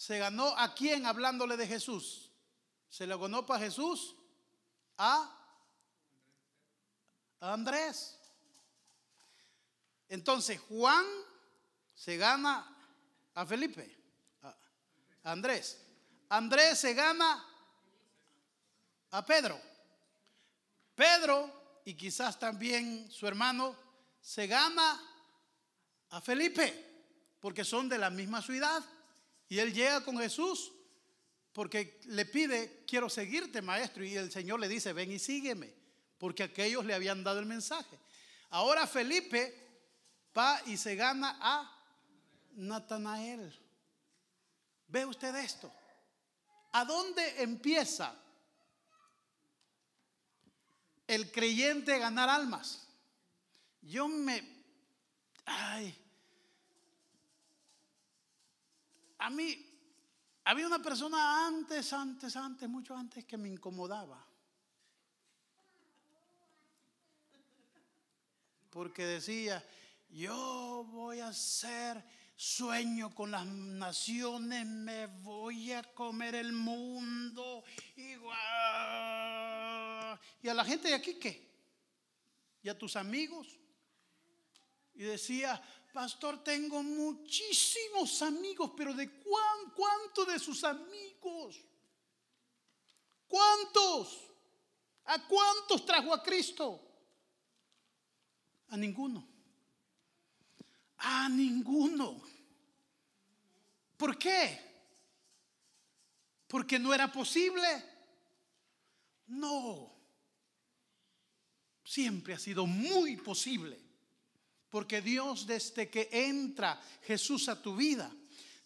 Speaker 2: se ganó a quién hablándole de Jesús. Se le ganó para Jesús a, Andrés. Entonces Juan se gana a Felipe, a Andrés. Andrés se gana a Pedro. Pedro y quizás también su hermano se gana a Felipe porque son de la misma ciudad. Y él llega con Jesús porque le pide, quiero seguirte maestro. Y el Señor le dice, ven y sígueme, porque aquellos le habían dado el mensaje. Ahora Felipe va y se gana a Natanael. ¿Ve usted esto? ¿A dónde empieza el creyente ganar almas. Yo me... Ay. A mí, había una persona antes, antes, antes, mucho antes que me incomodaba. Porque decía, yo voy a hacer sueño con las naciones, me voy a comer el mundo. Igual ¿y a la gente de aquí qué? ¿Y a tus amigos? Y decía, pastor, tengo muchísimos amigos, pero ¿de cuán, cuánto de sus amigos? ¿Cuántos? ¿A cuántos trajo a Cristo? A ninguno. A ninguno. ¿Por qué? Porque no era posible. No. Siempre ha sido muy posible. Porque Dios desde que entra Jesús a tu vida,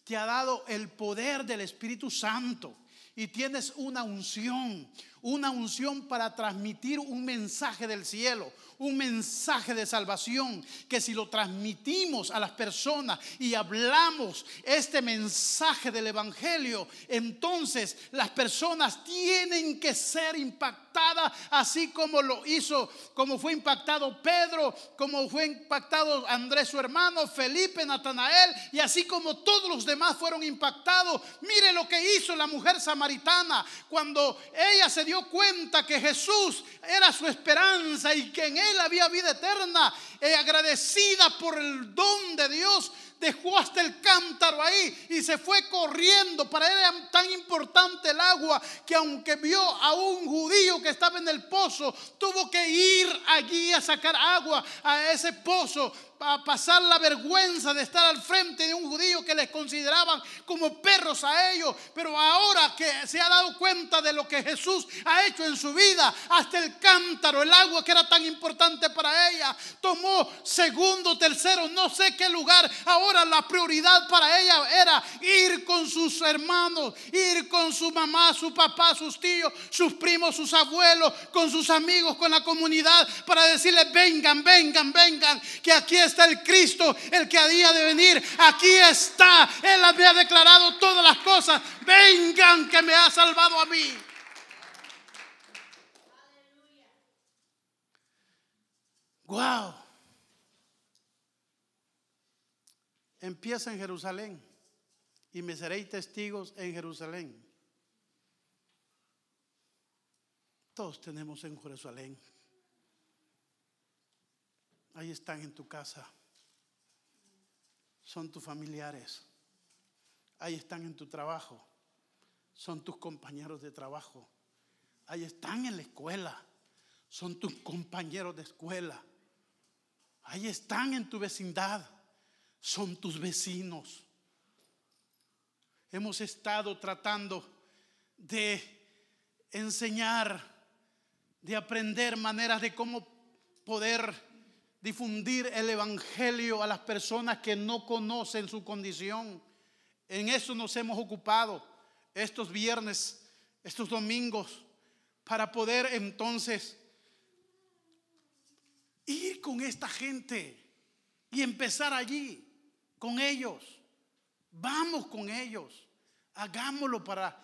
Speaker 2: te ha dado el poder del Espíritu Santo y tienes una unción, una unción para transmitir un mensaje del cielo, un mensaje de salvación, que si lo transmitimos a las personas y hablamos este mensaje del Evangelio, entonces las personas tienen que ser impactadas, así como lo hizo, como fue impactado Pedro, como fue impactado Andrés su hermano, Felipe, Natanael, y así como todos los demás fueron impactados. Mire lo que hizo la mujer samaritana cuando ella se dio cuenta que Jesús era su esperanza y que en él había vida eterna, y eh, agradecida por el don de Dios, dejó hasta el cántaro ahí y se fue corriendo. Para él era tan importante el agua que aunque vio a un judío que estaba en el pozo, tuvo que ir allí a sacar agua a ese pozo a pasar la vergüenza de estar al frente de un judío que les consideraban como perros a ellos. Pero ahora que se ha dado cuenta de lo que Jesús ha hecho en su vida, hasta el cántaro, el agua que era tan importante para ella, tomó segundo, tercero, no sé qué lugar. Ahora la prioridad para ella era ir con sus hermanos, ir con su mamá, su papá, sus tíos, sus primos, sus abuelos, con sus amigos, con la comunidad, para decirles, vengan, vengan, vengan, que aquí el Cristo, el que había de venir. Aquí está. Él había declarado todas las cosas. Vengan que me ha salvado a mí. Wow. Empieza en Jerusalén y me seréis testigos en Jerusalén. Todos tenemos en Jerusalén. Ahí están en tu casa. Son tus familiares. Ahí están en tu trabajo. Son tus compañeros de trabajo. Ahí están en la escuela. Son tus compañeros de escuela. Ahí están en tu vecindad. Son tus vecinos. Hemos estado tratando de enseñar, de aprender maneras de cómo poder difundir el Evangelio a las personas que no conocen su condición. En eso nos hemos ocupado estos viernes, estos domingos, para poder entonces ir con esta gente y empezar allí, con ellos. Vamos con ellos. Hagámoslo para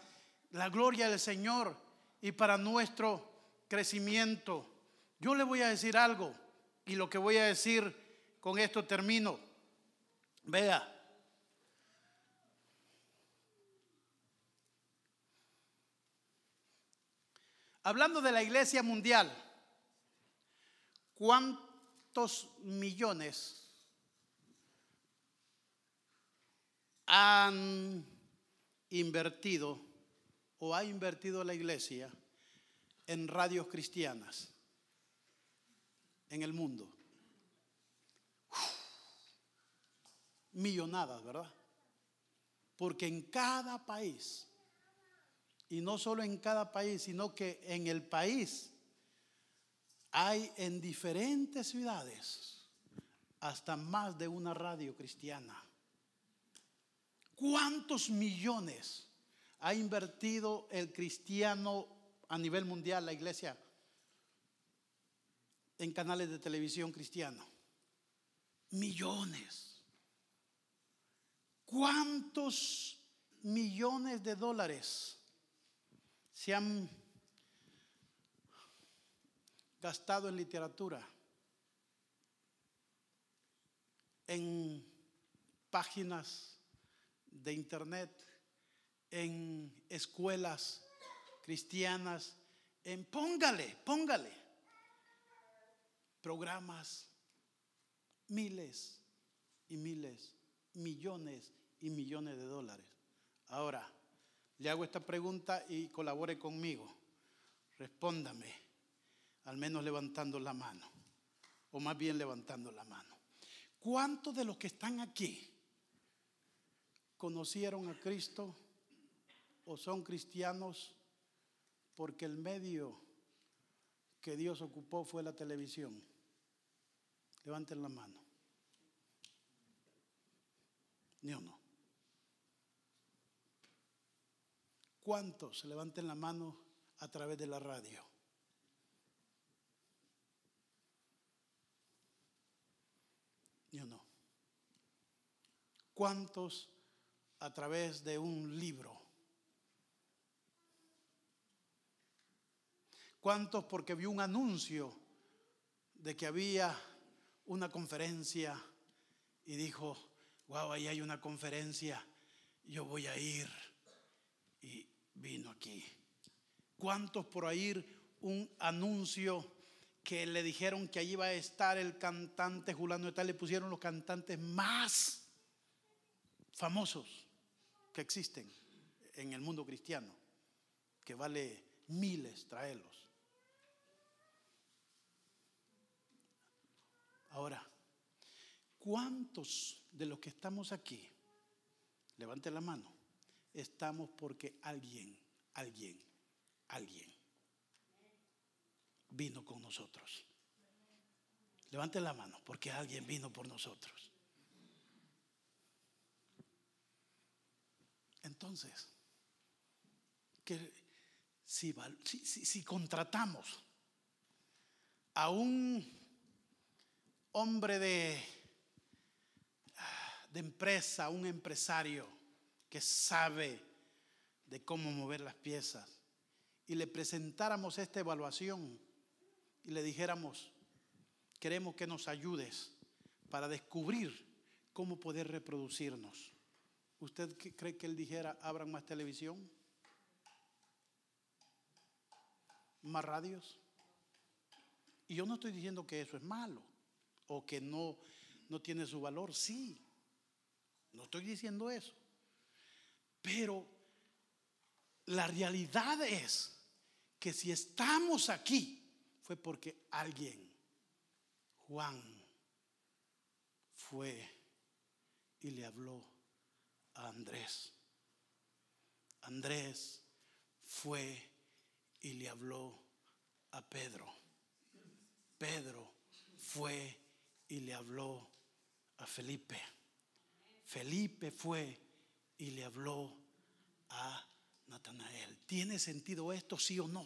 Speaker 2: la gloria del Señor y para nuestro crecimiento. Yo le voy a decir algo. Y lo que voy a decir con esto termino. Vea. Hablando de la iglesia mundial, ¿cuántos millones han invertido o ha invertido la iglesia en radios cristianas? En el mundo. Millonadas, ¿verdad? Porque en cada país, y no solo en cada país, sino que en el país hay en diferentes ciudades hasta más de una radio cristiana. ¿Cuántos millones ha invertido el cristiano a nivel mundial, la iglesia en canales de televisión cristiano. Millones. ¿Cuántos millones de dólares se han gastado en literatura, en páginas de internet, en escuelas cristianas, En póngale, póngale. Programas, miles y miles, millones y millones de dólares. Ahora, le hago esta pregunta y colabore conmigo. Respóndame, al menos levantando la mano, o más bien levantando la mano. ¿Cuántos de los que están aquí conocieron a Cristo o son cristianos porque el medio que Dios ocupó fue la televisión? Levanten la mano. Ni uno. ¿Cuántos levanten la mano a través de la radio? Ni uno. ¿Cuántos a través de un libro? ¿Cuántos porque vio un anuncio de que había una conferencia y dijo, wow, ahí hay una conferencia, yo voy a ir. Y vino aquí. ¿Cuántos por ahí un anuncio que le dijeron que allí iba a estar el cantante Julano de tal, le pusieron los cantantes más famosos que existen en el mundo cristiano, que vale miles traerlos. Ahora, ¿cuántos de los que estamos aquí, levante la mano, estamos porque alguien, alguien, alguien vino con nosotros? Levante la mano, porque alguien vino por nosotros. Entonces, que si, si, si contratamos a un hombre de, de empresa, un empresario que sabe de cómo mover las piezas, y le presentáramos esta evaluación y le dijéramos, queremos que nos ayudes para descubrir cómo poder reproducirnos. ¿Usted cree que él dijera, abran más televisión? ¿Más radios? Y yo no estoy diciendo que eso es malo o que no, no tiene su valor. Sí, no estoy diciendo eso. Pero la realidad es que si estamos aquí fue porque alguien, Juan, fue y le habló a Andrés. Andrés fue y le habló a Pedro. Pedro fue y le habló a Felipe. Felipe fue y le habló a Natanael. ¿Tiene sentido esto, sí o no?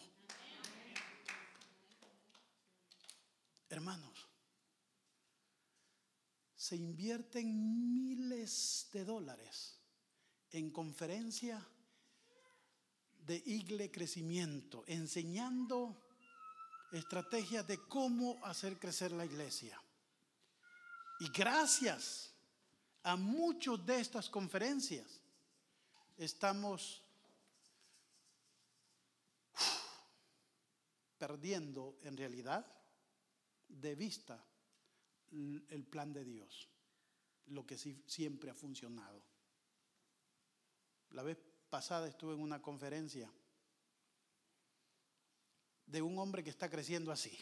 Speaker 2: Hermanos, se invierten miles de dólares en conferencia de Igle Crecimiento, enseñando estrategias de cómo hacer crecer la iglesia. Y gracias a muchas de estas conferencias estamos perdiendo en realidad de vista el plan de Dios, lo que siempre ha funcionado. La vez pasada estuve en una conferencia de un hombre que está creciendo así.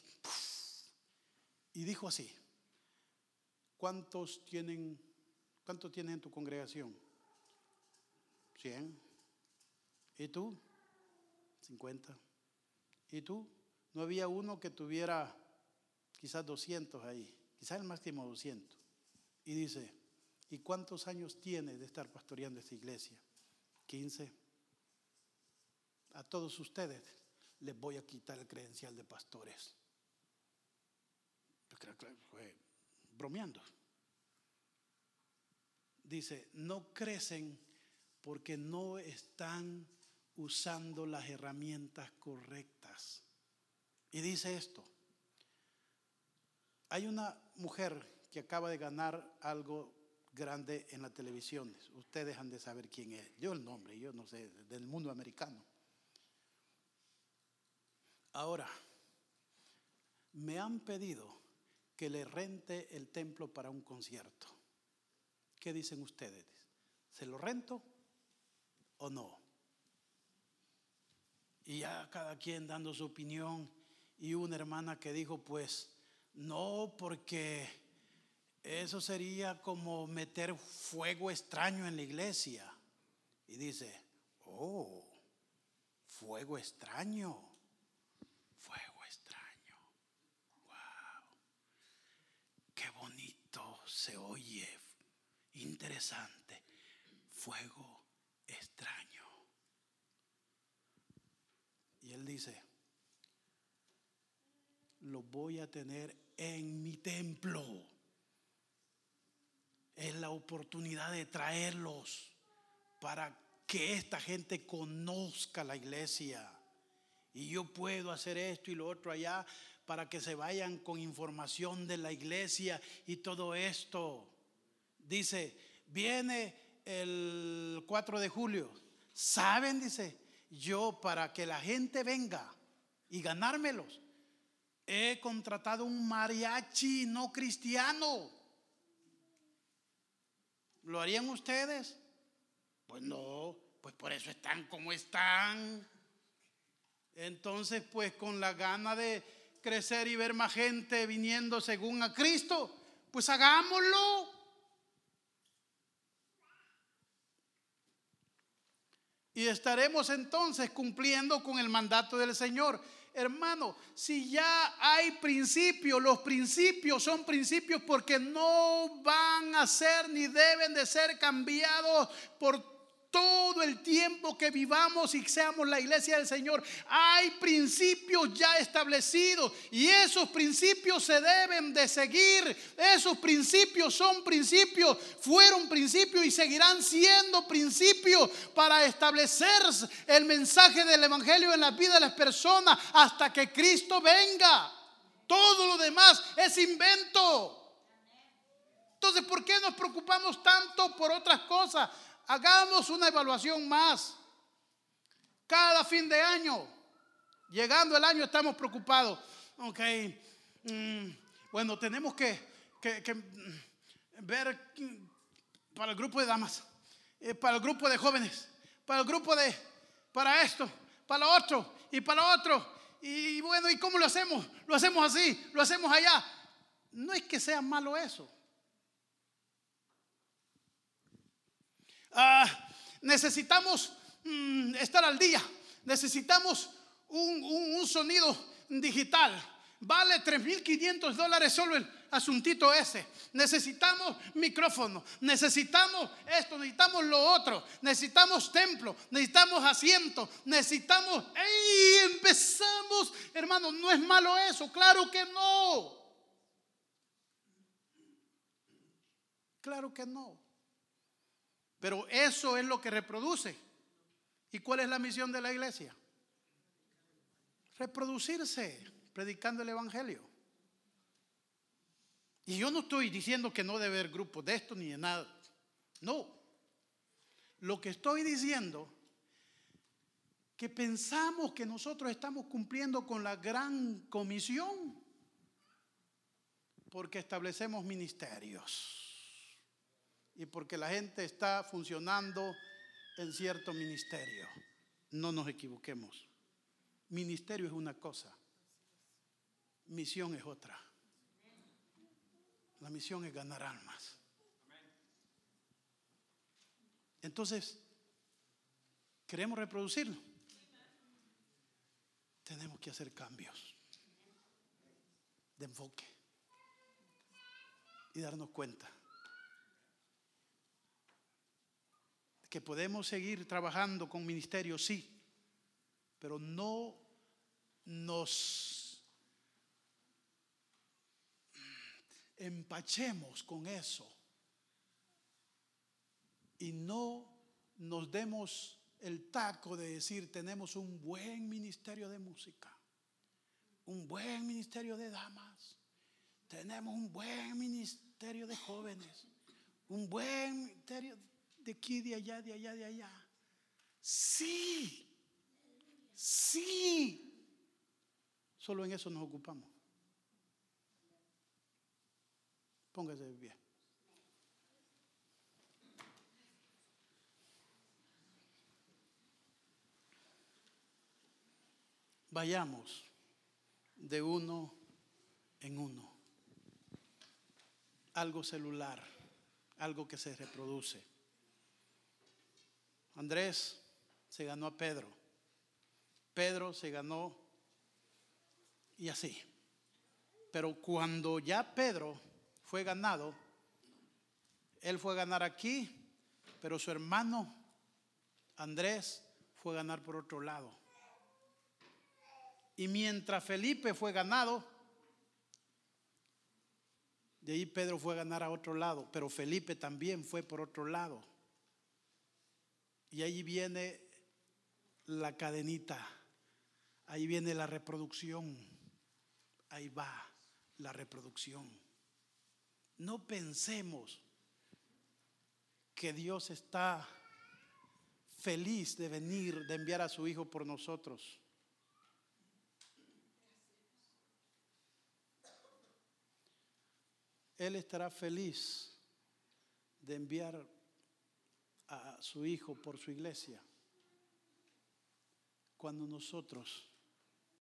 Speaker 2: Y dijo así, ¿Cuántos tienen, cuántos tienen en tu congregación? ¿Cien? ¿Y tú? ¿Cincuenta? ¿Y tú? No había uno que tuviera quizás 200 ahí, quizás el máximo 200. Y dice, ¿y cuántos años tiene de estar pastoreando esta iglesia? 15. A todos ustedes les voy a quitar el credencial de pastores. Creo que bromeando. Dice, no crecen porque no están usando las herramientas correctas. Y dice esto, hay una mujer que acaba de ganar algo grande en la televisión. Ustedes han de saber quién es. Yo el nombre, yo no sé, del mundo americano. Ahora, me han pedido que le rente el templo para un concierto. ¿Qué dicen ustedes? ¿Se lo rento o no? Y ya cada quien dando su opinión. Y una hermana que dijo, pues, no, porque eso sería como meter fuego extraño en la iglesia. Y dice, oh, fuego extraño. Fuego extraño. Wow. Qué bonito se oye. Interesante. Fuego extraño. Y él dice, lo voy a tener en mi templo. Es la oportunidad de traerlos para que esta gente conozca la iglesia. Y yo puedo hacer esto y lo otro allá para que se vayan con información de la iglesia y todo esto. Dice, viene el 4 de julio. ¿Saben? Dice, yo para que la gente venga y ganármelos, he contratado un mariachi no cristiano. ¿Lo harían ustedes? Pues no, pues por eso están como están. Entonces, pues con la gana de crecer y ver más gente viniendo según a Cristo, pues hagámoslo. Y estaremos entonces cumpliendo con el mandato del Señor. Hermano, si ya hay principios, los principios son principios porque no van a ser ni deben de ser cambiados por todo el tiempo que vivamos y seamos la iglesia del Señor, hay principios ya establecidos y esos principios se deben de seguir. Esos principios son principios, fueron principios y seguirán siendo principios para establecer el mensaje del Evangelio en la vida de las personas hasta que Cristo venga. Todo lo demás es invento. Entonces, ¿por qué nos preocupamos tanto por otras cosas? Hagamos una evaluación más. Cada fin de año, llegando el año, estamos preocupados. Ok, mm, bueno, tenemos que, ver para el grupo de damas, eh, para el grupo de jóvenes, para el grupo de, para esto, para otro y para otro. Y bueno, ¿y cómo lo hacemos? Lo hacemos así, lo hacemos allá. No es que sea malo eso. Ah, necesitamos mm, estar al día. Necesitamos un, sonido digital. Vale 3.500 dólares solo el asuntito ese. Necesitamos micrófono, necesitamos esto, necesitamos lo otro, necesitamos templo, necesitamos asiento, necesitamos... ¡Ey! Empezamos, hermano, no es malo eso, claro que no. Claro que no. Pero eso es lo que reproduce. ¿Y cuál es la misión de la iglesia? Reproducirse, predicando el Evangelio. Y yo no estoy diciendo que no debe haber grupos de esto ni de nada. No. Lo que estoy diciendo que pensamos que nosotros estamos cumpliendo con la gran comisión porque establecemos ministerios y porque la gente está funcionando en cierto ministerio. No nos equivoquemos. Ministerio es una cosa, misión es otra. La misión es ganar almas. Entonces, ¿queremos reproducirlo? Tenemos que hacer cambios de enfoque y darnos cuenta que podemos seguir trabajando con ministerio, sí, pero no nos empachemos con eso y no nos demos el taco de decir tenemos un buen ministerio de música, un buen ministerio de damas, tenemos un buen ministerio de jóvenes, un buen ministerio de aquí, de allá, de allá, de allá. Sí, sí. Solo en eso nos ocupamos. Póngase de pie. Vayamos de uno en uno. Algo celular, algo que se reproduce. Andrés se ganó a Pedro. Pedro se ganó y así. Pero cuando ya Pedro fue ganado, él fue a ganar aquí, pero su hermano Andrés fue a ganar por otro lado. Y mientras Felipe fue ganado, de ahí Pedro fue a ganar a otro lado, pero Felipe también fue por otro lado. Y ahí viene la cadenita, ahí viene la reproducción, ahí va la reproducción. No pensemos que Dios está feliz de venir, de enviar a su Hijo por nosotros. Él estará feliz de enviar a su Hijo por su iglesia cuando nosotros